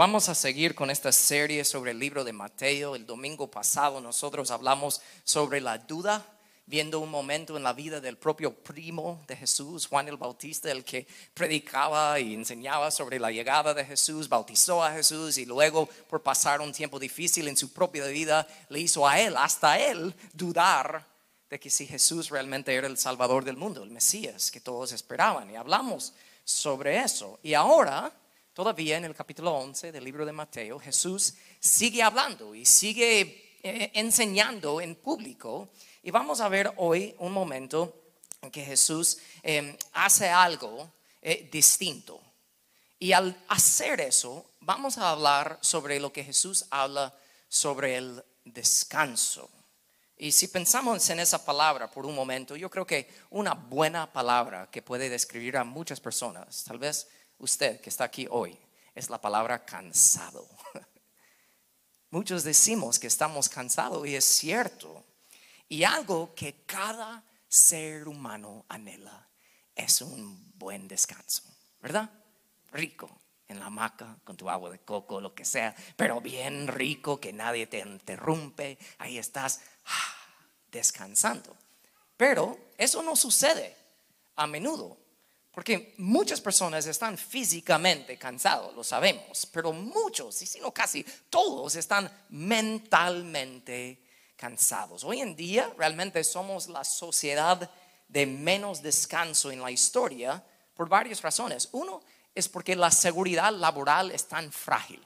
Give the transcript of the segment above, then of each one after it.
Vamos a seguir con esta serie sobre el libro de Mateo. El domingo pasado nosotros hablamos sobre la duda, viendo un momento en la vida del propio primo de Jesús, Juan el Bautista, el que predicaba y enseñaba sobre la llegada de Jesús, bautizó a Jesús y luego por pasar un tiempo difícil en su propia vida le hizo a él, hasta él, dudar de que si Jesús realmente era el Salvador del mundo, el Mesías que todos esperaban. Y hablamos sobre eso. Y ahora Todavía en el capítulo 11 del libro de Mateo, Jesús sigue hablando y sigue eh, enseñando en público. Y vamos a ver hoy un momento en que Jesús em, hace algo eh, distinto. Y al hacer eso, vamos a hablar sobre lo que Jesús habla sobre el descanso. Y si pensamos en esa palabra por un momento, yo creo que una buena palabra que puede describir a muchas personas, tal vez usted que está aquí hoy es la palabra cansado. Muchos decimos que estamos cansados y es cierto. Y algo que cada ser humano anhela es un buen descanso, ¿verdad? Rico, en la hamaca, con tu agua de coco, lo que sea, pero bien rico, que nadie te interrumpe, ahí estás ah, descansando. Pero eso no sucede a menudo. Porque muchas personas están físicamente cansados, lo sabemos, pero muchos, y si no casi todos, están mentalmente cansados. Hoy en día realmente somos la sociedad de menos descanso en la historia por varias razones. Uno es porque la seguridad laboral es tan frágil,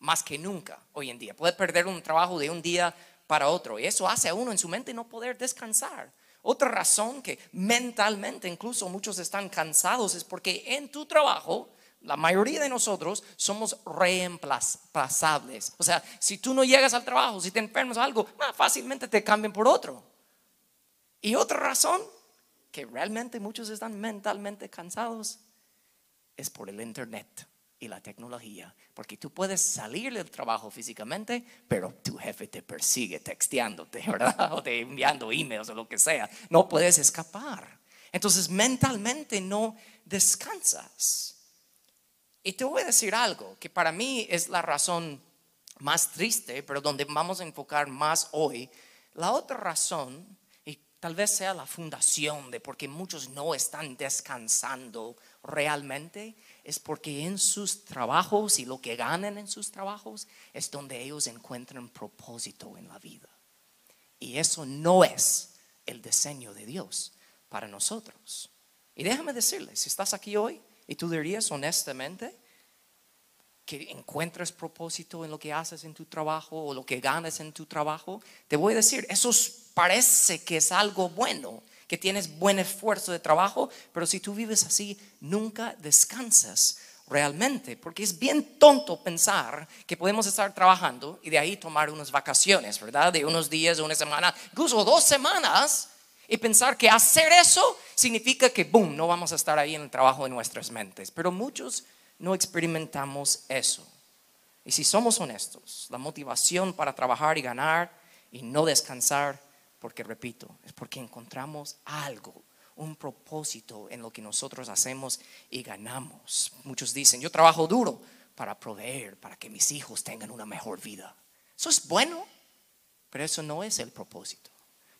más que nunca hoy en día. Puede perder un trabajo de un día para otro y eso hace a uno en su mente no poder descansar. Otra razón que mentalmente incluso muchos están cansados es porque en tu trabajo la mayoría de nosotros somos reemplazables. O sea, si tú no llegas al trabajo, si te enfermas algo, más fácilmente te cambian por otro. Y otra razón que realmente muchos están mentalmente cansados es por el Internet y la tecnología. Porque tú puedes salir del trabajo físicamente, pero tu jefe te persigue texteándote, ¿verdad? O te enviando emails o lo que sea. No puedes escapar. Entonces mentalmente no descansas. Y te voy a decir algo que para mí es la razón más triste, pero donde vamos a enfocar más hoy. La otra razón, y tal vez sea la fundación de por qué muchos no están descansando realmente, es porque en sus trabajos y lo que ganan en sus trabajos es donde ellos encuentran propósito en la vida. Y eso no es el diseño de Dios para nosotros. Y déjame decirle, si estás aquí hoy y tú dirías honestamente que encuentras propósito en lo que haces en tu trabajo o lo que ganas en tu trabajo, te voy a decir, eso parece que es algo bueno que tienes buen esfuerzo de trabajo, pero si tú vives así, nunca descansas realmente, porque es bien tonto pensar que podemos estar trabajando y de ahí tomar unas vacaciones, ¿verdad? De unos días, una semana, incluso dos semanas, y pensar que hacer eso significa que, boom, no vamos a estar ahí en el trabajo de nuestras mentes. Pero muchos no experimentamos eso. Y si somos honestos, la motivación para trabajar y ganar y no descansar porque, repito, es porque encontramos algo, un propósito en lo que nosotros hacemos y ganamos. Muchos dicen, yo trabajo duro para proveer, para que mis hijos tengan una mejor vida. Eso es bueno, pero eso no es el propósito.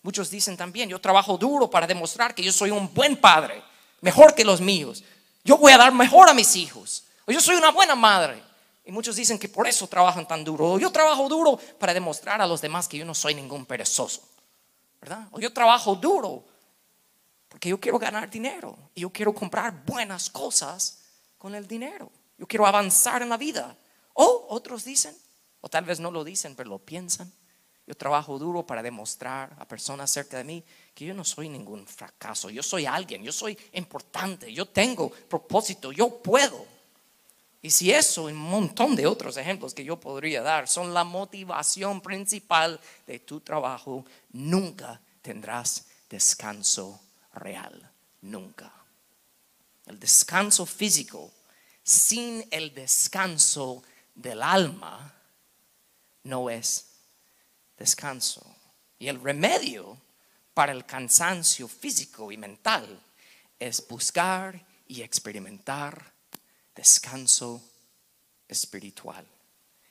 Muchos dicen también, yo trabajo duro para demostrar que yo soy un buen padre, mejor que los míos. Yo voy a dar mejor a mis hijos. Yo soy una buena madre. Y muchos dicen que por eso trabajan tan duro. Yo trabajo duro para demostrar a los demás que yo no soy ningún perezoso. ¿Verdad? O yo trabajo duro porque yo quiero ganar dinero y yo quiero comprar buenas cosas con el dinero. Yo quiero avanzar en la vida. O otros dicen, o tal vez no lo dicen, pero lo piensan. Yo trabajo duro para demostrar a personas cerca de mí que yo no soy ningún fracaso. Yo soy alguien, yo soy importante, yo tengo propósito, yo puedo. Y si eso y un montón de otros ejemplos que yo podría dar son la motivación principal de tu trabajo, nunca tendrás descanso real. Nunca. El descanso físico sin el descanso del alma no es descanso. Y el remedio para el cansancio físico y mental es buscar y experimentar descanso espiritual.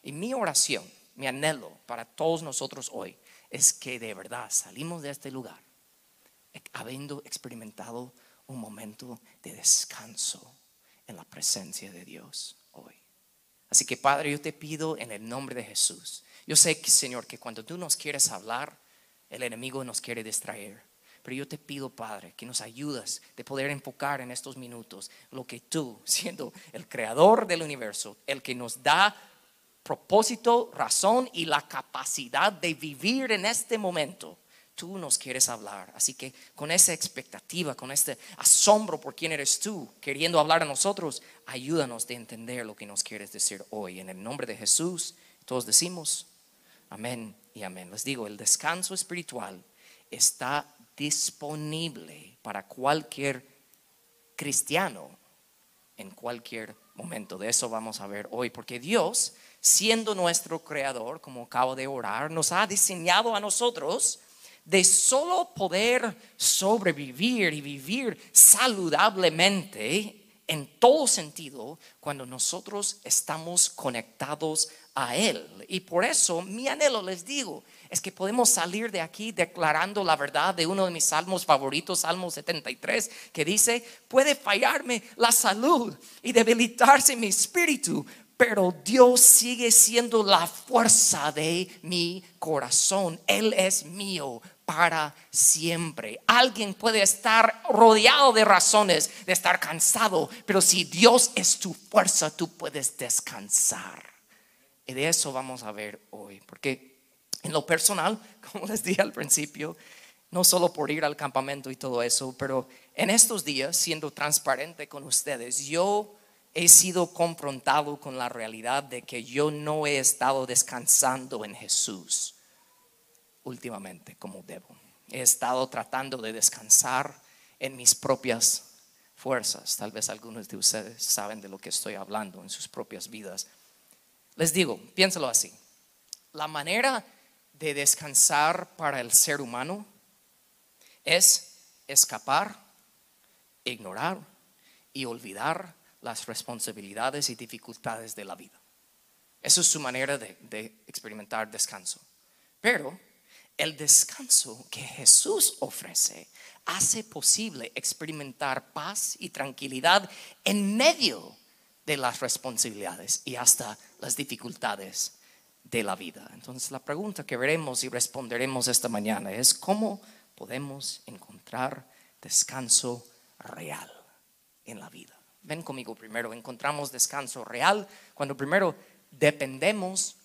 Y mi oración, mi anhelo para todos nosotros hoy es que de verdad salimos de este lugar habiendo experimentado un momento de descanso en la presencia de Dios hoy. Así que Padre, yo te pido en el nombre de Jesús. Yo sé, Señor, que cuando tú nos quieres hablar, el enemigo nos quiere distraer. Pero yo te pido, Padre, que nos ayudas de poder enfocar en estos minutos lo que tú, siendo el creador del universo, el que nos da propósito, razón y la capacidad de vivir en este momento, tú nos quieres hablar. Así que con esa expectativa, con este asombro por quién eres tú, queriendo hablar a nosotros, ayúdanos de entender lo que nos quieres decir hoy. En el nombre de Jesús, todos decimos amén y amén. Les digo, el descanso espiritual está disponible para cualquier cristiano en cualquier momento. De eso vamos a ver hoy, porque Dios, siendo nuestro creador, como acabo de orar, nos ha diseñado a nosotros de solo poder sobrevivir y vivir saludablemente en todo sentido cuando nosotros estamos conectados a Él. Y por eso mi anhelo, les digo, es que podemos salir de aquí declarando la verdad de uno de mis salmos favoritos, Salmo 73, que dice, puede fallarme la salud y debilitarse mi espíritu, pero Dios sigue siendo la fuerza de mi corazón. Él es mío para siempre. Alguien puede estar rodeado de razones de estar cansado, pero si Dios es tu fuerza, tú puedes descansar. Y de eso vamos a ver hoy, porque en lo personal, como les dije al principio, no solo por ir al campamento y todo eso, pero en estos días, siendo transparente con ustedes, yo he sido confrontado con la realidad de que yo no he estado descansando en Jesús últimamente como debo. He estado tratando de descansar en mis propias fuerzas. Tal vez algunos de ustedes saben de lo que estoy hablando en sus propias vidas. Les digo, piénsalo así. La manera de descansar para el ser humano es escapar, ignorar y olvidar las responsabilidades y dificultades de la vida. Esa es su manera de, de experimentar descanso. Pero el descanso que Jesús ofrece hace posible experimentar paz y tranquilidad en medio de las responsabilidades y hasta las dificultades de la vida. Entonces la pregunta que veremos y responderemos esta mañana es cómo podemos encontrar descanso real en la vida. Ven conmigo primero, encontramos descanso real cuando primero dependemos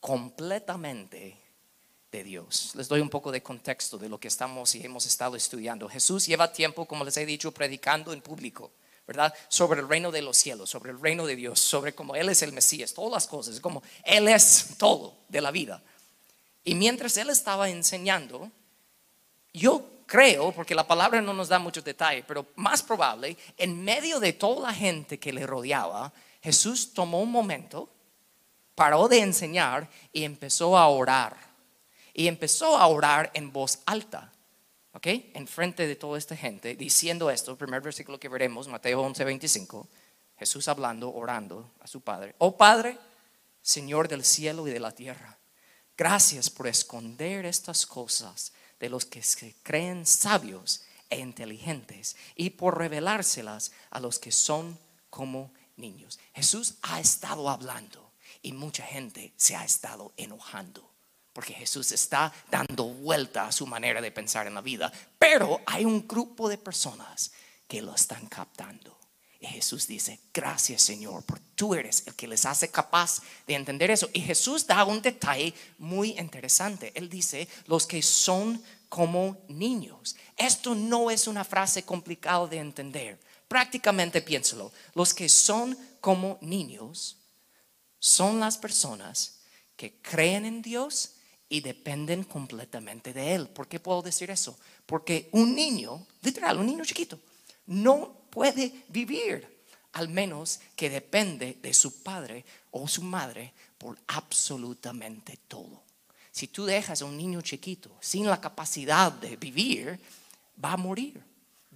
completamente de Dios. Les doy un poco de contexto de lo que estamos y hemos estado estudiando. Jesús lleva tiempo, como les he dicho, predicando en público, ¿verdad? Sobre el reino de los cielos, sobre el reino de Dios, sobre cómo Él es el Mesías, todas las cosas, como Él es todo de la vida. Y mientras Él estaba enseñando, yo creo, porque la palabra no nos da muchos detalles, pero más probable, en medio de toda la gente que le rodeaba, Jesús tomó un momento, paró de enseñar y empezó a orar y empezó a orar en voz alta, ¿ok? En frente de toda esta gente, diciendo esto, primer versículo que veremos, Mateo 11, 25, Jesús hablando, orando a su Padre. Oh Padre, Señor del cielo y de la tierra, gracias por esconder estas cosas de los que se creen sabios e inteligentes y por revelárselas a los que son como niños. Jesús ha estado hablando y mucha gente se ha estado enojando porque Jesús está dando vuelta a su manera de pensar en la vida. Pero hay un grupo de personas que lo están captando. Y Jesús dice, gracias Señor, porque tú eres el que les hace capaz de entender eso. Y Jesús da un detalle muy interesante. Él dice, los que son como niños. Esto no es una frase complicada de entender. Prácticamente piénsalo. Los que son como niños son las personas que creen en Dios y dependen completamente de Él. ¿Por qué puedo decir eso? Porque un niño, literal, un niño chiquito, no puede vivir al menos que depende de su padre o su madre por absolutamente todo. Si tú dejas a un niño chiquito sin la capacidad de vivir, va a morir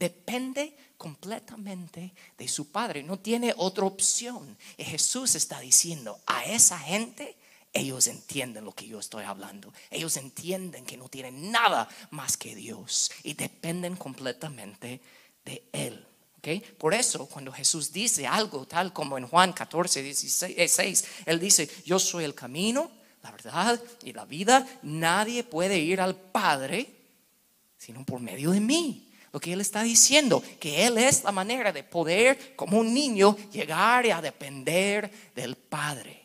depende completamente de su Padre, no tiene otra opción. Y Jesús está diciendo a esa gente, ellos entienden lo que yo estoy hablando. Ellos entienden que no tienen nada más que Dios y dependen completamente de Él. ¿Okay? Por eso, cuando Jesús dice algo tal como en Juan 14, 16, Él dice, yo soy el camino, la verdad y la vida. Nadie puede ir al Padre sino por medio de mí. Lo que Él está diciendo, que Él es la manera de poder, como un niño, llegar a depender del Padre.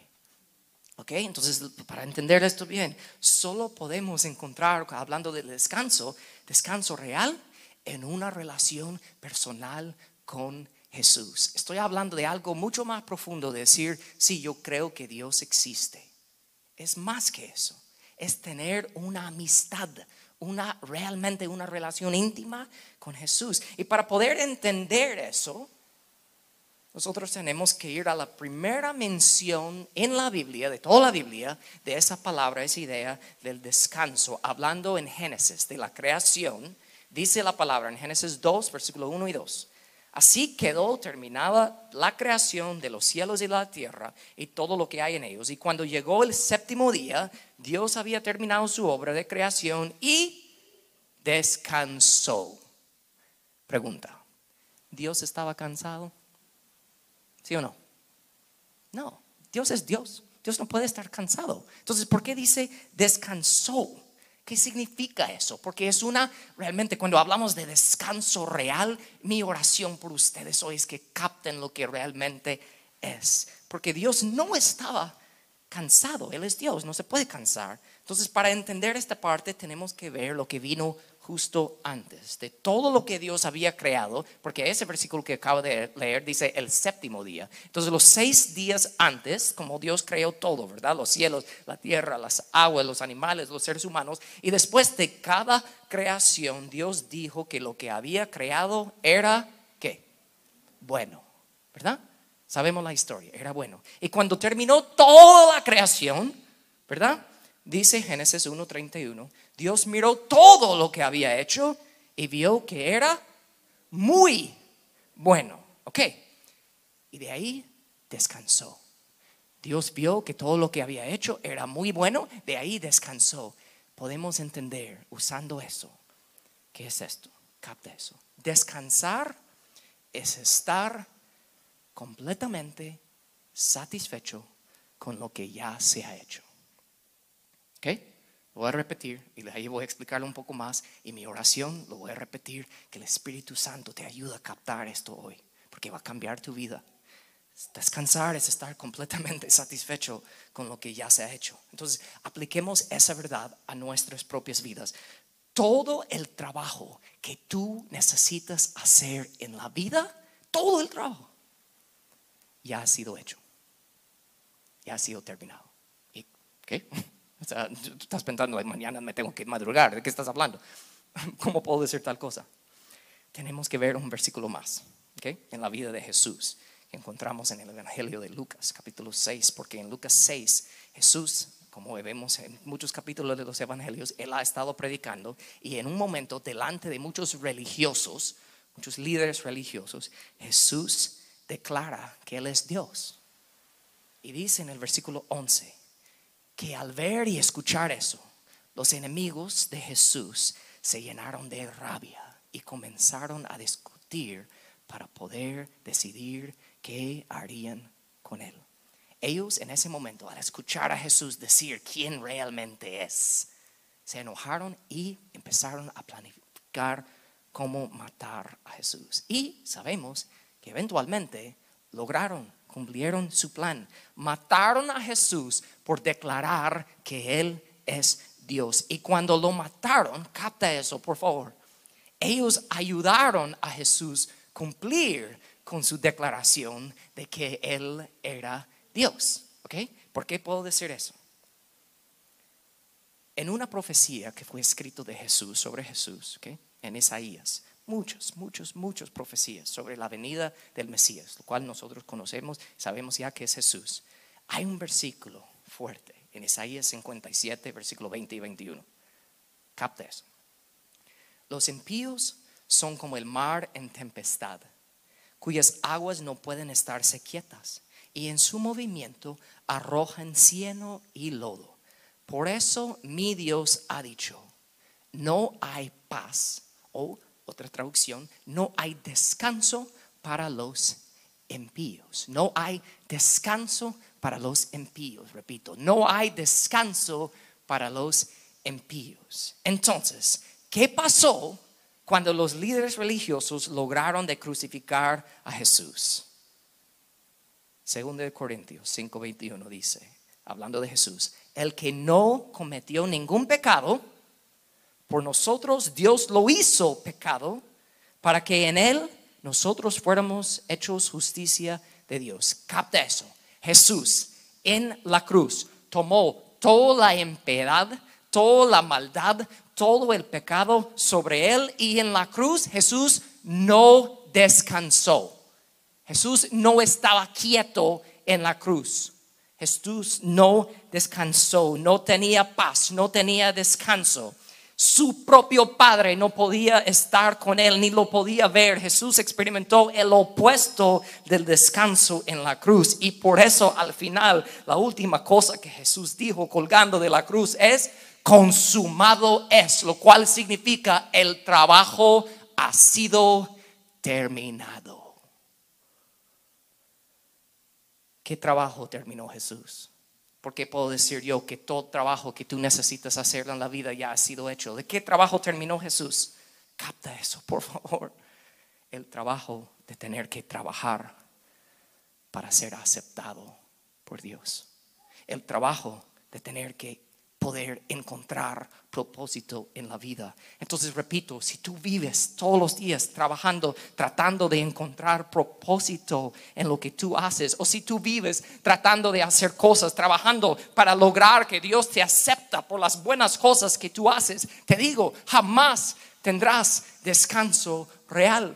¿Ok? Entonces, para entender esto bien, solo podemos encontrar, hablando del descanso, descanso real en una relación personal con Jesús. Estoy hablando de algo mucho más profundo, de decir, sí, yo creo que Dios existe. Es más que eso, es tener una amistad, una realmente una relación íntima con Jesús. Y para poder entender eso, nosotros tenemos que ir a la primera mención en la Biblia, de toda la Biblia, de esa palabra, esa idea del descanso, hablando en Génesis, de la creación. Dice la palabra en Génesis 2, versículo 1 y 2. Así quedó terminada la creación de los cielos y la tierra y todo lo que hay en ellos. Y cuando llegó el séptimo día, Dios había terminado su obra de creación y descansó. Pregunta, ¿Dios estaba cansado? ¿Sí o no? No, Dios es Dios. Dios no puede estar cansado. Entonces, ¿por qué dice descansó? ¿Qué significa eso? Porque es una, realmente cuando hablamos de descanso real, mi oración por ustedes hoy es que capten lo que realmente es. Porque Dios no estaba cansado, Él es Dios, no se puede cansar. Entonces, para entender esta parte tenemos que ver lo que vino justo antes de todo lo que Dios había creado, porque ese versículo que acabo de leer dice el séptimo día. Entonces, los seis días antes, como Dios creó todo, ¿verdad? Los cielos, la tierra, las aguas, los animales, los seres humanos, y después de cada creación, Dios dijo que lo que había creado era, ¿qué? Bueno, ¿verdad? Sabemos la historia, era bueno. Y cuando terminó toda la creación, ¿verdad? Dice Génesis 1:31, Dios miró todo lo que había hecho y vio que era muy bueno. ¿Ok? Y de ahí descansó. Dios vio que todo lo que había hecho era muy bueno, de ahí descansó. Podemos entender usando eso. ¿Qué es esto? Capta eso. Descansar es estar completamente satisfecho con lo que ya se ha hecho. ¿Ok? Lo voy a repetir y ahí voy a explicarlo un poco más. Y mi oración lo voy a repetir, que el Espíritu Santo te ayude a captar esto hoy, porque va a cambiar tu vida. Descansar es estar completamente satisfecho con lo que ya se ha hecho. Entonces, apliquemos esa verdad a nuestras propias vidas. Todo el trabajo que tú necesitas hacer en la vida, todo el trabajo, ya ha sido hecho. Ya ha sido terminado. ¿Y qué? Sea, tú estás pensando, mañana me tengo que madrugar. ¿De qué estás hablando? ¿Cómo puedo decir tal cosa? Tenemos que ver un versículo más ¿okay? en la vida de Jesús que encontramos en el Evangelio de Lucas, capítulo 6, porque en Lucas 6 Jesús, como vemos en muchos capítulos de los Evangelios, Él ha estado predicando y en un momento delante de muchos religiosos, muchos líderes religiosos, Jesús declara que Él es Dios. Y dice en el versículo 11 que al ver y escuchar eso, los enemigos de Jesús se llenaron de rabia y comenzaron a discutir para poder decidir qué harían con Él. Ellos en ese momento, al escuchar a Jesús decir quién realmente es, se enojaron y empezaron a planificar cómo matar a Jesús. Y sabemos eventualmente lograron, cumplieron su plan. Mataron a Jesús por declarar que Él es Dios. Y cuando lo mataron, capta eso, por favor. Ellos ayudaron a Jesús cumplir con su declaración de que Él era Dios. ¿Ok? ¿Por qué puedo decir eso? En una profecía que fue escrito de Jesús, sobre Jesús, ¿ok? en Isaías, muchos, muchos, muchos profecías sobre la venida del Mesías, lo cual nosotros conocemos, sabemos ya que es Jesús. Hay un versículo fuerte en Isaías 57, versículo 20 y 21. Capta eso. Los impíos son como el mar en tempestad, cuyas aguas no pueden estarse quietas, y en su movimiento arrojan cieno y lodo. Por eso mi Dios ha dicho, no hay paz, o otra traducción, no hay descanso para los impíos. No hay descanso para los impíos, repito, no hay descanso para los impíos. Entonces, ¿qué pasó cuando los líderes religiosos lograron de crucificar a Jesús? Segundo de Corintios 5:21 dice, hablando de Jesús, el que no cometió ningún pecado, por nosotros Dios lo hizo pecado para que en él nosotros fuéramos hechos justicia de Dios. Capta eso. Jesús en la cruz tomó toda la impiedad, toda la maldad, todo el pecado sobre él y en la cruz Jesús no descansó. Jesús no estaba quieto en la cruz. Jesús no descansó, no tenía paz, no tenía descanso. Su propio padre no podía estar con él ni lo podía ver. Jesús experimentó el opuesto del descanso en la cruz. Y por eso al final la última cosa que Jesús dijo colgando de la cruz es, consumado es, lo cual significa el trabajo ha sido terminado. ¿Qué trabajo terminó Jesús? Porque puedo decir yo que todo trabajo que tú necesitas hacer en la vida ya ha sido hecho. ¿De qué trabajo terminó Jesús? Capta eso, por favor. El trabajo de tener que trabajar para ser aceptado por Dios. El trabajo de tener que poder encontrar propósito en la vida. Entonces, repito, si tú vives todos los días trabajando, tratando de encontrar propósito en lo que tú haces, o si tú vives tratando de hacer cosas, trabajando para lograr que Dios te acepta por las buenas cosas que tú haces, te digo, jamás tendrás descanso real.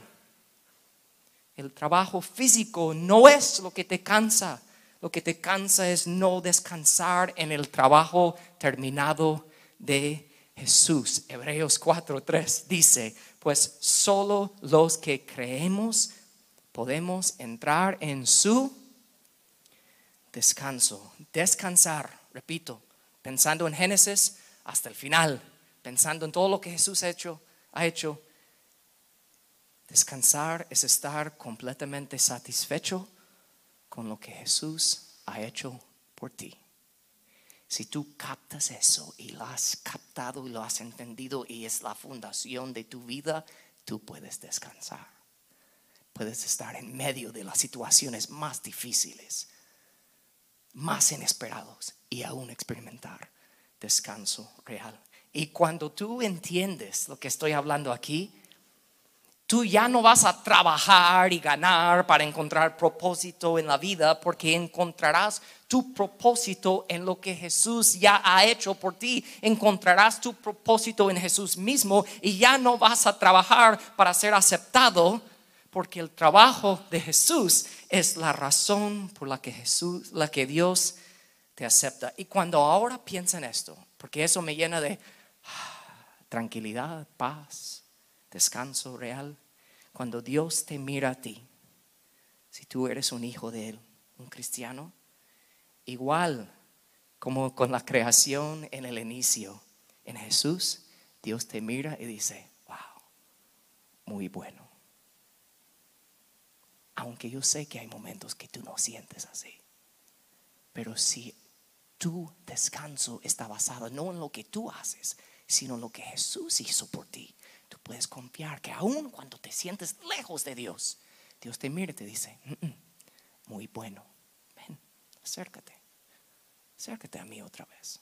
El trabajo físico no es lo que te cansa lo que te cansa es no descansar en el trabajo terminado de Jesús. Hebreos 4:3 dice, pues solo los que creemos podemos entrar en su descanso. Descansar, repito, pensando en Génesis hasta el final, pensando en todo lo que Jesús ha hecho, ha hecho. Descansar es estar completamente satisfecho con lo que Jesús ha hecho por ti. Si tú captas eso y lo has captado y lo has entendido y es la fundación de tu vida, tú puedes descansar. Puedes estar en medio de las situaciones más difíciles, más inesperados y aún experimentar descanso real. Y cuando tú entiendes lo que estoy hablando aquí, tú ya no vas a trabajar y ganar para encontrar propósito en la vida porque encontrarás tu propósito en lo que Jesús ya ha hecho por ti. Encontrarás tu propósito en Jesús mismo y ya no vas a trabajar para ser aceptado porque el trabajo de Jesús es la razón por la que Jesús, la que Dios te acepta. Y cuando ahora piensa en esto, porque eso me llena de ah, tranquilidad, paz, descanso real, cuando Dios te mira a ti, si tú eres un hijo de Él, un cristiano, igual como con la creación en el inicio, en Jesús, Dios te mira y dice, wow, muy bueno. Aunque yo sé que hay momentos que tú no sientes así, pero si tu descanso está basado no en lo que tú haces, sino en lo que Jesús hizo por ti, tú puedes confiar que aun cuando te sientes lejos de Dios, Dios te mira y te dice, mm, mm, muy bueno, ven, acércate, acércate a mí otra vez.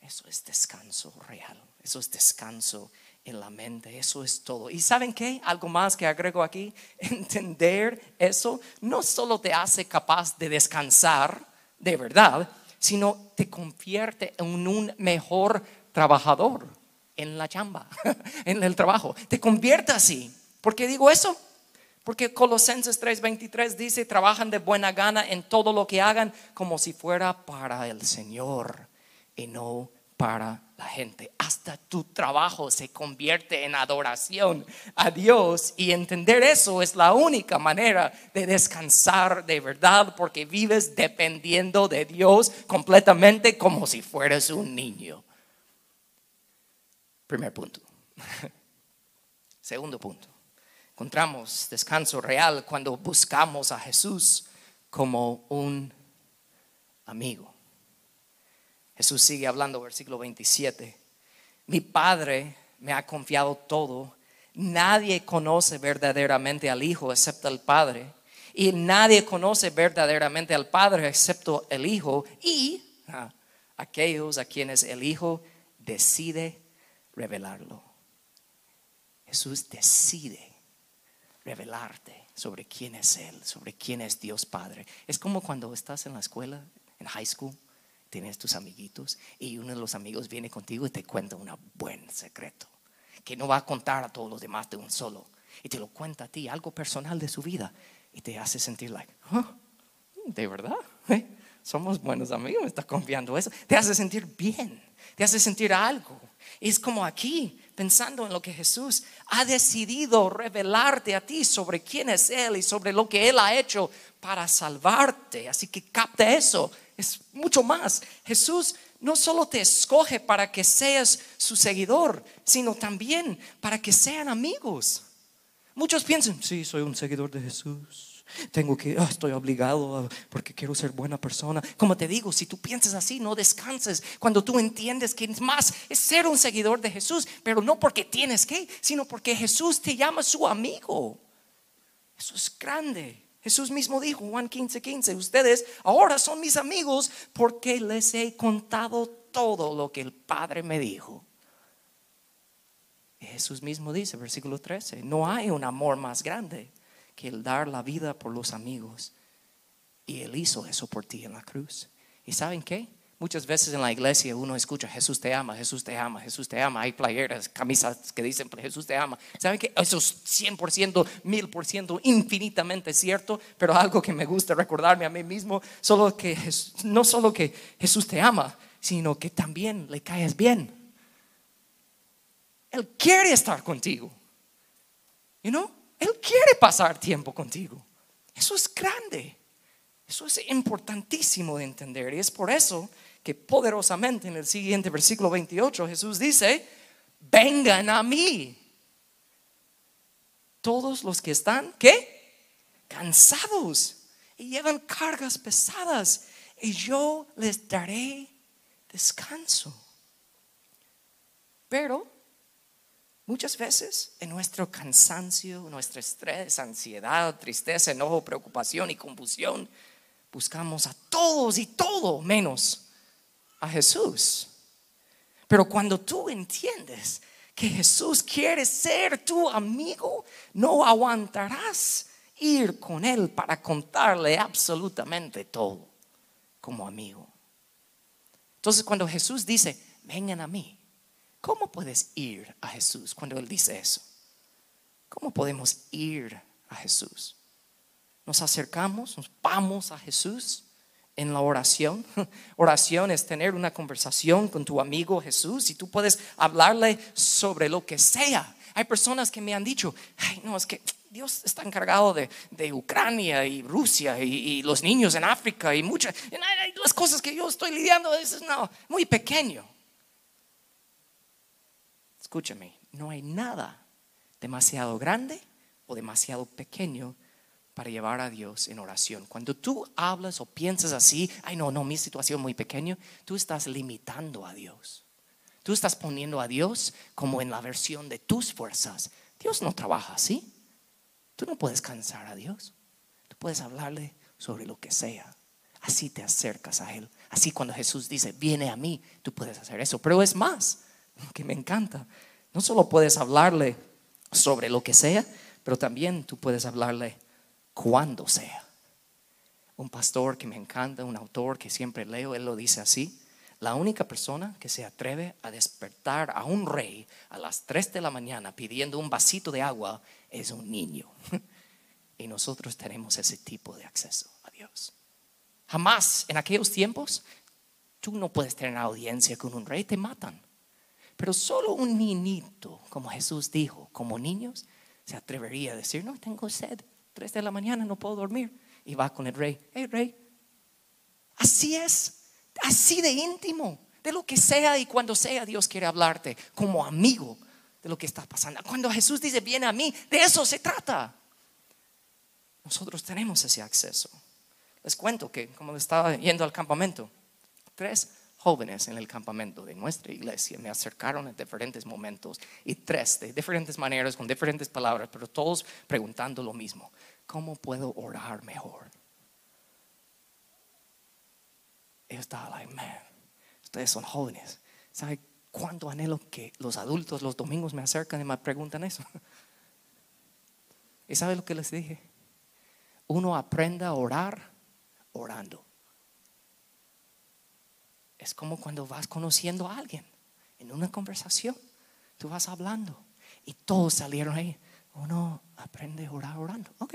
Eso es descanso real, eso es descanso en la mente, eso es todo. ¿Y saben qué? Algo más que agrego aquí, entender eso no solo te hace capaz de descansar de verdad, sino te convierte en un mejor trabajador en la chamba, en el trabajo. Te convierte así. ¿Por qué digo eso? Porque Colosenses 3:23 dice, trabajan de buena gana en todo lo que hagan como si fuera para el Señor y no para la gente. Hasta tu trabajo se convierte en adoración a Dios y entender eso es la única manera de descansar de verdad porque vives dependiendo de Dios completamente como si fueras un niño. Primer punto. Segundo punto. Encontramos descanso real cuando buscamos a Jesús como un amigo. Jesús sigue hablando, versículo 27. Mi Padre me ha confiado todo. Nadie conoce verdaderamente al Hijo excepto el Padre. Y nadie conoce verdaderamente al Padre excepto el Hijo y aquellos a quienes el Hijo decide revelarlo. Jesús decide revelarte sobre quién es Él, sobre quién es Dios Padre. Es como cuando estás en la escuela, en high school, tienes tus amiguitos y uno de los amigos viene contigo y te cuenta un buen secreto que no va a contar a todos los demás de un solo y te lo cuenta a ti, algo personal de su vida y te hace sentir like, ¿de verdad? ¿Eh? Somos buenos amigos, me está confiando eso. Te hace sentir bien, te hace sentir algo. Es como aquí, pensando en lo que Jesús ha decidido revelarte a ti sobre quién es Él y sobre lo que Él ha hecho para salvarte. Así que capta eso. Es mucho más. Jesús no solo te escoge para que seas su seguidor, sino también para que sean amigos. Muchos piensan, sí, soy un seguidor de Jesús tengo que, ah, estoy obligado porque quiero ser buena persona. Como te digo, si tú piensas así, no descanses cuando tú entiendes que más es ser un seguidor de Jesús, pero no porque tienes que, sino porque Jesús te llama su amigo. Eso es grande. Jesús mismo dijo, Juan 15, 15, ustedes ahora son mis amigos porque les he contado todo lo que el Padre me dijo. Jesús mismo dice, versículo 13, no hay un amor más grande que el dar la vida por los amigos. Y Él hizo eso por ti en la cruz. ¿Y saben qué? Muchas veces en la iglesia uno escucha Jesús te ama, Jesús te ama, Jesús te ama. Hay playeras, camisas que dicen Jesús te ama. ¿Saben qué? Eso es 100%, 1000%, infinitamente cierto, pero algo que me gusta recordarme a mí mismo, solo que no solo que Jesús te ama, sino que también le caes bien. Él quiere estar contigo. You know? Él quiere pasar tiempo contigo. Eso es grande. Eso es importantísimo de entender. Y es por eso que poderosamente en el siguiente versículo 28 Jesús dice, vengan a mí. Todos los que están, ¿qué? Cansados y llevan cargas pesadas. Y yo les daré descanso. Pero Muchas veces en nuestro cansancio, nuestro estrés, ansiedad, tristeza, enojo, preocupación y confusión, buscamos a todos y todo menos a Jesús. Pero cuando tú entiendes que Jesús quiere ser tu amigo, no aguantarás ir con Él para contarle absolutamente todo como amigo. Entonces cuando Jesús dice, vengan a mí, ¿Cómo puedes ir a Jesús cuando Él dice eso? ¿Cómo podemos ir a Jesús? Nos acercamos, nos vamos a Jesús en la oración. Oración es tener una conversación con tu amigo Jesús y tú puedes hablarle sobre lo que sea. Hay personas que me han dicho, ay, no, es que Dios está encargado de, Ucrania y Rusia y, los niños en África y muchas, hay las cosas que yo estoy lidiando, es no, muy pequeño. Escúchame, no hay nada demasiado grande o demasiado pequeño para llevar a Dios en oración. Cuando tú hablas o piensas así, ay no, no, mi situación muy pequeña, tú estás limitando a Dios. Tú estás poniendo a Dios como en la versión de tus fuerzas. Dios no trabaja así. Tú no puedes cansar a Dios. Tú puedes hablarle sobre lo que sea. Así te acercas a Él. Así cuando Jesús dice, viene a mí, tú puedes hacer eso. Pero es más, que me encanta. No solo puedes hablarle sobre lo que sea, pero también tú puedes hablarle cuando sea. Un pastor que me encanta, un autor que siempre leo, él lo dice así. La única persona que se atreve a despertar a un rey a las 3 de la mañana pidiendo un vasito de agua es un niño. Y nosotros tenemos ese tipo de acceso a Dios. Jamás en aquellos tiempos Tú no puedes tener audiencia con un rey, te matan. Pero solo un niñito, como Jesús dijo, como niños, se atrevería a decir, no, tengo sed, tres de la mañana, no puedo dormir. Y va con el rey, hey rey, así es, así de íntimo, de lo que sea y cuando sea Dios quiere hablarte como amigo de lo que está pasando. Cuando Jesús dice, viene a mí, de eso se trata. Nosotros tenemos ese acceso. Les cuento que como estaba yendo al campamento, tres jóvenes en el campamento de nuestra iglesia me acercaron en diferentes momentos y tres de diferentes maneras, con diferentes palabras, pero todos preguntando lo mismo. ¿Cómo puedo orar mejor? Yo estaba like, man, ustedes son jóvenes. ¿Sabe cuánto anhelo que los adultos los domingos me acercan y me preguntan eso? ¿Y sabe lo que les dije? Uno aprenda a orar orando. Es como cuando vas conociendo a alguien en una conversación. Tú vas hablando y todos salieron ahí. Uno aprende a orar orando. Ok.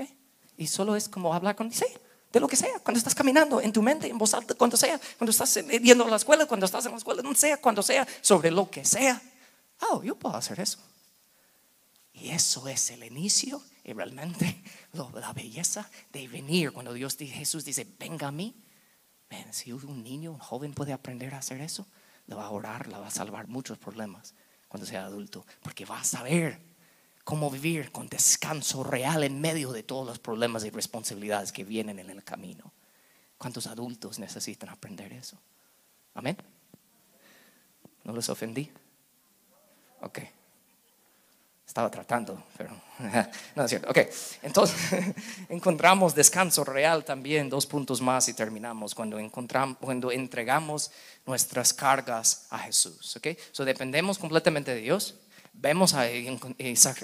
Y solo es como hablar con, sí, de lo que sea. Cuando estás caminando en tu mente, en voz alta, cuando sea. Cuando estás yendo a la escuela, cuando estás en la escuela, no sea, cuando sea, sobre lo que sea. Oh, yo puedo hacer eso. Y eso es el inicio y realmente la belleza de venir. Cuando Dios, Jesús dice, venga a mí. Si un niño, un joven puede aprender a hacer eso, le va a orar, le va a salvar muchos problemas cuando sea adulto. Porque va a saber cómo vivir con descanso real en medio de todos los problemas y responsabilidades que vienen en el camino. ¿Cuántos adultos necesitan aprender eso? Amén. ¿No les ofendí? Ok. Estaba tratando, pero no es cierto. Ok, entonces encontramos descanso real también, dos puntos más y terminamos, cuando, encontramos, cuando entregamos nuestras cargas a Jesús. Ok, so dependemos completamente de Dios, vemos a,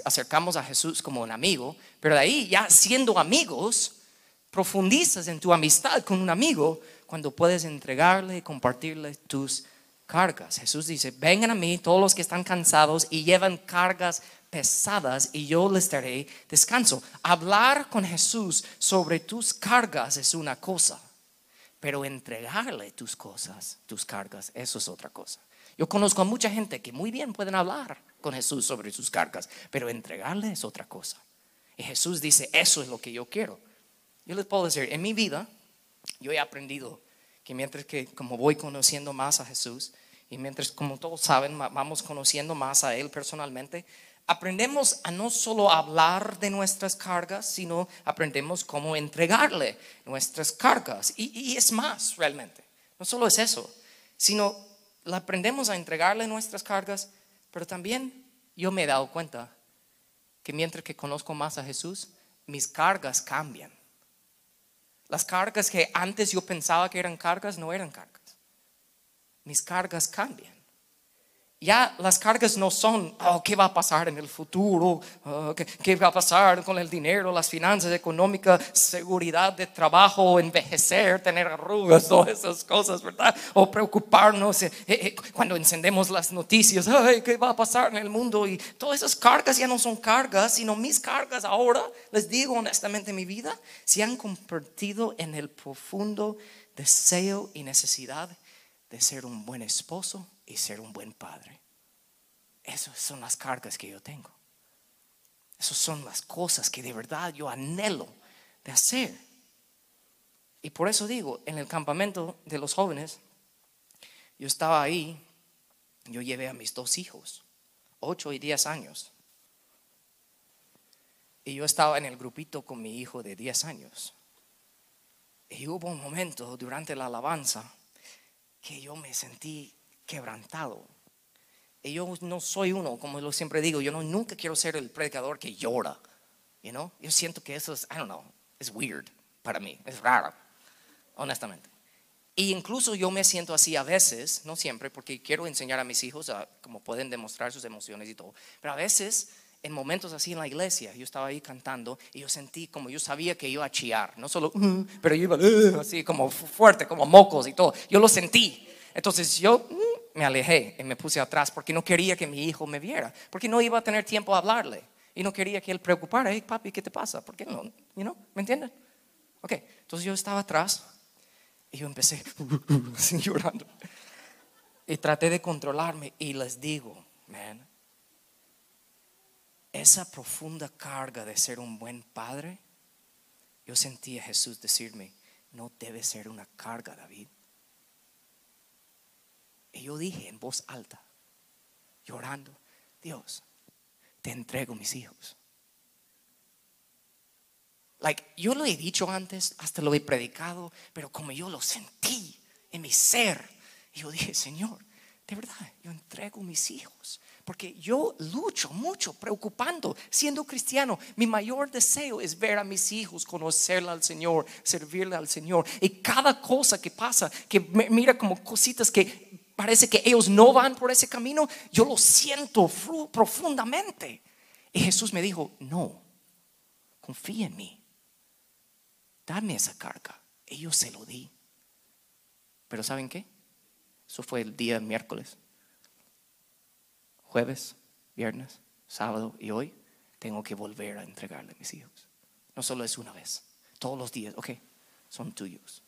acercamos a Jesús como un amigo, pero de ahí ya siendo amigos, profundizas en tu amistad con un amigo cuando puedes entregarle y compartirle tus cargas. Jesús dice, vengan a mí todos los que están cansados y llevan cargas pesadas y yo les daré descanso. Hablar con Jesús sobre tus cargas es una cosa, pero entregarle tus cosas, tus cargas, eso es otra cosa. Yo conozco a mucha gente que muy bien pueden hablar con Jesús sobre sus cargas, pero entregarle es otra cosa. Y Jesús dice, eso es lo que yo quiero. Yo les puedo decir, en mi vida, yo he aprendido que mientras que como voy conociendo más a Jesús y mientras como todos saben, vamos conociendo más a Él personalmente, aprendemos a no solo hablar de nuestras cargas, sino aprendemos cómo entregarle nuestras cargas. Y, es más, realmente. No solo es eso, sino aprendemos a entregarle nuestras cargas, pero también yo me he dado cuenta que mientras que conozco más a Jesús, mis cargas cambian. Las cargas que antes yo pensaba que eran cargas no eran cargas. Mis cargas cambian ya las cargas no son, oh, ¿qué va a pasar en el futuro? Oh, ¿qué, va a pasar con el dinero, las finanzas económicas, seguridad de trabajo, envejecer, tener arrugas, todas esas cosas, ¿verdad? O preocuparnos eh, eh, cuando encendemos las noticias, Ay, ¿qué va a pasar en el mundo? Y todas esas cargas ya no son cargas, sino mis cargas ahora, les digo honestamente, mi vida se han convertido en el profundo deseo y necesidad de ser un buen esposo y ser un buen padre. Esas son las cargas que yo tengo. Esas son las cosas que de verdad yo anhelo de hacer. Y por eso digo, en el campamento de los jóvenes, yo estaba ahí, yo llevé a mis dos hijos, ocho y diez años. Y yo estaba en el grupito con mi hijo de diez años. Y hubo un momento durante la alabanza que yo me sentí quebrantado. Y yo no soy uno, como lo siempre digo, yo no, nunca quiero ser el predicador que llora. You know? Yo siento que eso es, I don't know, es weird para mí, es raro, honestamente. Y incluso yo me siento así a veces, no siempre, porque quiero enseñar a mis hijos a cómo pueden demostrar sus emociones y todo. Pero a veces, en momentos así en la iglesia, yo estaba ahí cantando y yo sentí como yo sabía que iba a chillar, no solo, uh", pero yo iba uh", así como fuerte, como mocos y todo. Yo lo sentí. Entonces yo mm, me alejé y me puse atrás porque no quería que mi hijo me viera, porque no iba a tener tiempo a hablarle y no quería que él preocupara, hey papi, ¿qué te pasa? ¿Por qué no? You ¿Me entienden? Ok, entonces yo estaba atrás Y yo empecé llorando. Y traté de controlarme y les digo, man, esa profunda carga de ser un buen padre, yo sentí a Jesús decirme, no debe ser una carga, David. Y yo dije en voz alta, llorando, Dios, te entrego mis hijos. Like, yo lo he dicho antes, hasta lo he predicado, pero como yo lo sentí en mi ser, yo dije, Señor, de verdad, yo entrego mis hijos. Porque yo lucho mucho preocupando, siendo cristiano. Mi mayor deseo es ver a mis hijos, conocerle al Señor, servirle al Señor. Y cada cosa que pasa, que mira como cositas que parece que ellos no van por ese camino, yo lo siento profundamente. Y Jesús me dijo, no, confía en mí. Dame esa carga. Y yo se lo di. Pero ¿saben qué? Eso fue el día miércoles jueves, viernes, sábado y hoy, tengo que volver a entregarle a mis hijos. No solo es una vez, todos los días, ok, son tuyos.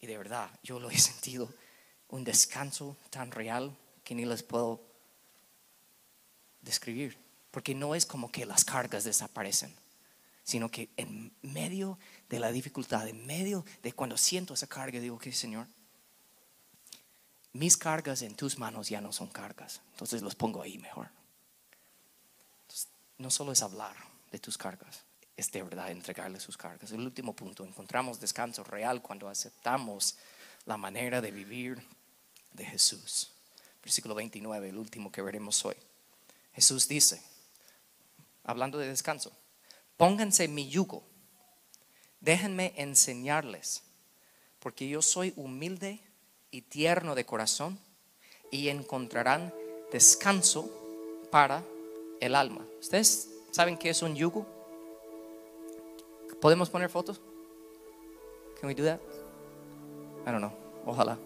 Y de verdad, yo lo he sentido un descanso tan real que ni les puedo describir. Porque no es como que las cargas desaparecen, sino que en medio de la dificultad, en medio de cuando siento esa carga, digo que Señor, mis cargas en tus manos ya no son cargas. Entonces los pongo ahí mejor. no solo es hablar de tus cargas, es de verdad entregarle sus cargas. El último punto, encontramos descanso real cuando aceptamos la manera de vivir de Jesús. Versículo 29, el último que veremos hoy. Jesús dice, hablando de descanso, pónganse mi yugo, déjenme enseñarles, porque yo soy humilde y tierno de corazón y encontrarán descanso para el alma. ¿Ustedes saben qué es un yugo? ¿Podemos poner fotos? Can we do that? I don't know. Ojalá.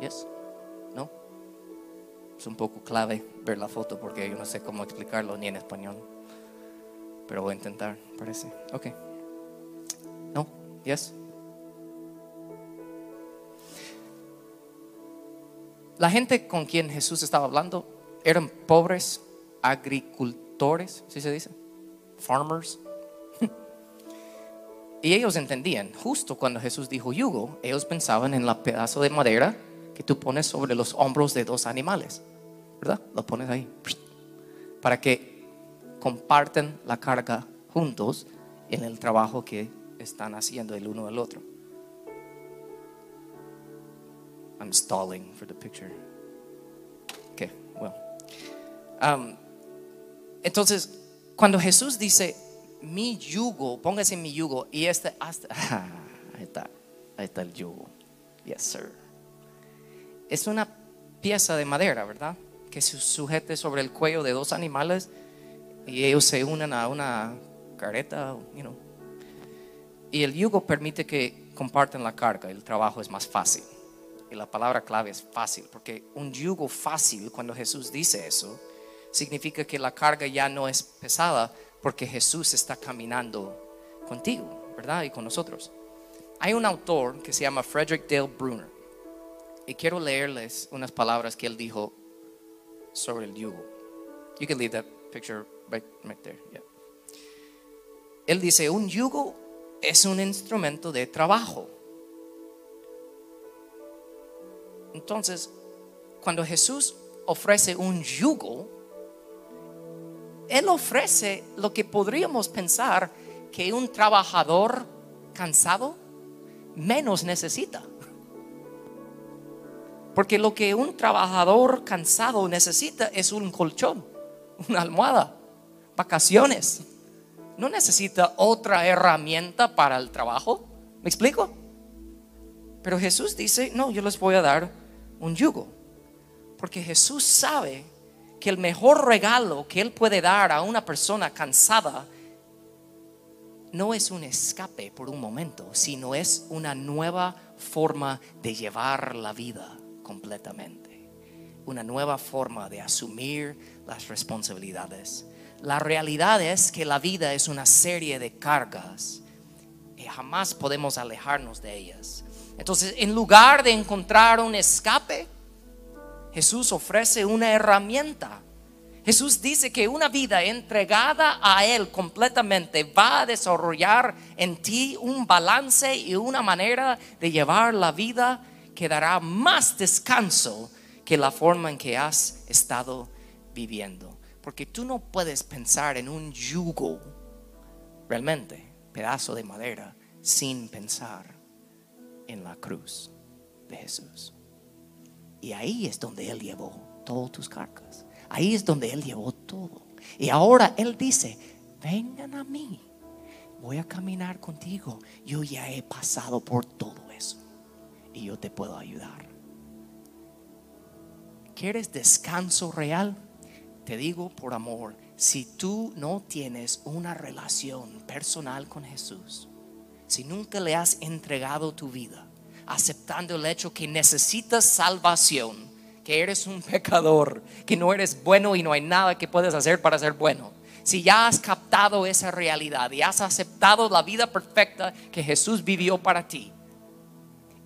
Yes? No? Es un poco clave ver la foto porque yo no sé cómo explicarlo ni en español. Pero voy a intentar, parece. Ok. No? Yes? La gente con quien Jesús estaba hablando eran pobres agricultores, ¿sí se dice? Farmers. y ellos entendían, justo cuando Jesús dijo yugo, ellos pensaban en la pedazo de madera que tú pones sobre los hombros de dos animales, ¿verdad? Lo pones ahí para que comparten la carga juntos en el trabajo que están haciendo el uno al otro. I'm stalling for the picture. Okay, well. Um, entonces, cuando Jesús dice, mi yugo, póngase mi yugo, y este, hasta, ahí está, ahí está el yugo. Yes, sir. Es una pieza de madera, ¿verdad? Que se sujete sobre el cuello de dos animales y ellos se unen a una careta, you. Y el yugo permite que compartan la carga, el trabajo es más fácil. Y la palabra clave es fácil, porque un yugo fácil, cuando Jesús dice eso, significa que la carga ya no es pesada, porque Jesús está caminando contigo, ¿verdad? Y con nosotros. Hay un autor que se llama Frederick Dale Bruner, y quiero leerles unas palabras que él dijo sobre el yugo. You can leave that picture right, there. Él dice, un yugo es un instrumento de trabajo Entonces, cuando Jesús ofrece un yugo, Él ofrece lo que podríamos pensar que un trabajador cansado menos necesita. Porque lo que un trabajador cansado necesita es un colchón, una almohada, vacaciones. No necesita otra herramienta para el trabajo. ¿Me explico? Pero Jesús dice, no, yo les voy a dar un yugo. Porque Jesús sabe que el mejor regalo que Él puede dar a una persona cansada no es un escape por un momento, sino es una nueva forma de llevar la vida completamente. Una nueva forma de asumir las responsabilidades. La realidad es que la vida es una serie de cargas. Y jamás podemos alejarnos de ellas. Entonces, en lugar de encontrar un escape, Jesús ofrece una herramienta. Jesús dice que una vida entregada a Él completamente va a desarrollar en ti un balance y una manera de llevar la vida que dará más descanso que la forma en que has estado viviendo. Porque tú no puedes pensar en un yugo, realmente, pedazo de madera, sin pensar en la cruz de Jesús. Y ahí es donde Él llevó todas tus cargas. Ahí es donde Él llevó todo. Y ahora Él dice, vengan a mí. Voy a caminar contigo. Yo ya he pasado por todo. Y yo te puedo ayudar. ¿Quieres descanso real? Te digo por amor, si tú no tienes una relación personal con Jesús, si nunca le has entregado tu vida, aceptando el hecho que necesitas salvación, que eres un pecador, que no eres bueno y no hay nada que puedes hacer para ser bueno. Si ya has captado esa realidad y has aceptado la vida perfecta que Jesús vivió para ti,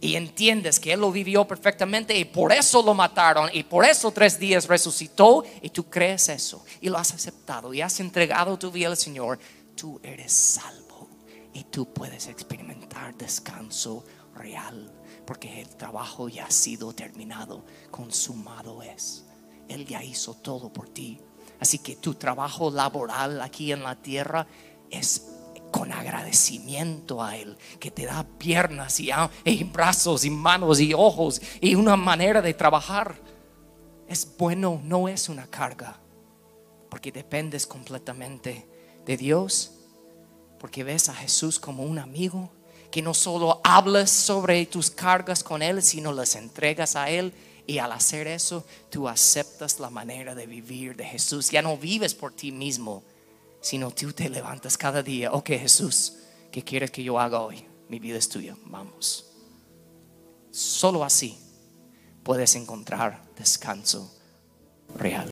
y entiendes que Él lo vivió perfectamente y por eso lo mataron y por eso tres días resucitó y tú crees eso y lo has aceptado y has entregado tu vida al Señor, tú eres salvo y tú puedes experimentar descanso real porque el trabajo ya ha sido terminado, consumado es. Él ya hizo todo por ti. Así que tu trabajo laboral aquí en la tierra es con agradecimiento a Él, que te da piernas y, y, brazos y manos y ojos y una manera de trabajar. Es bueno, no es una carga, porque dependes completamente de Dios, porque ves a Jesús como un amigo que no solo hablas sobre tus cargas con Él, sino las entregas a Él. Y al hacer eso, tú aceptas la manera de vivir de Jesús. Ya no vives por ti mismo, sino tú te levantas cada día. Ok, Jesús, ¿qué quieres que yo haga hoy? Mi vida es tuya. Vamos. Solo así puedes encontrar descanso real.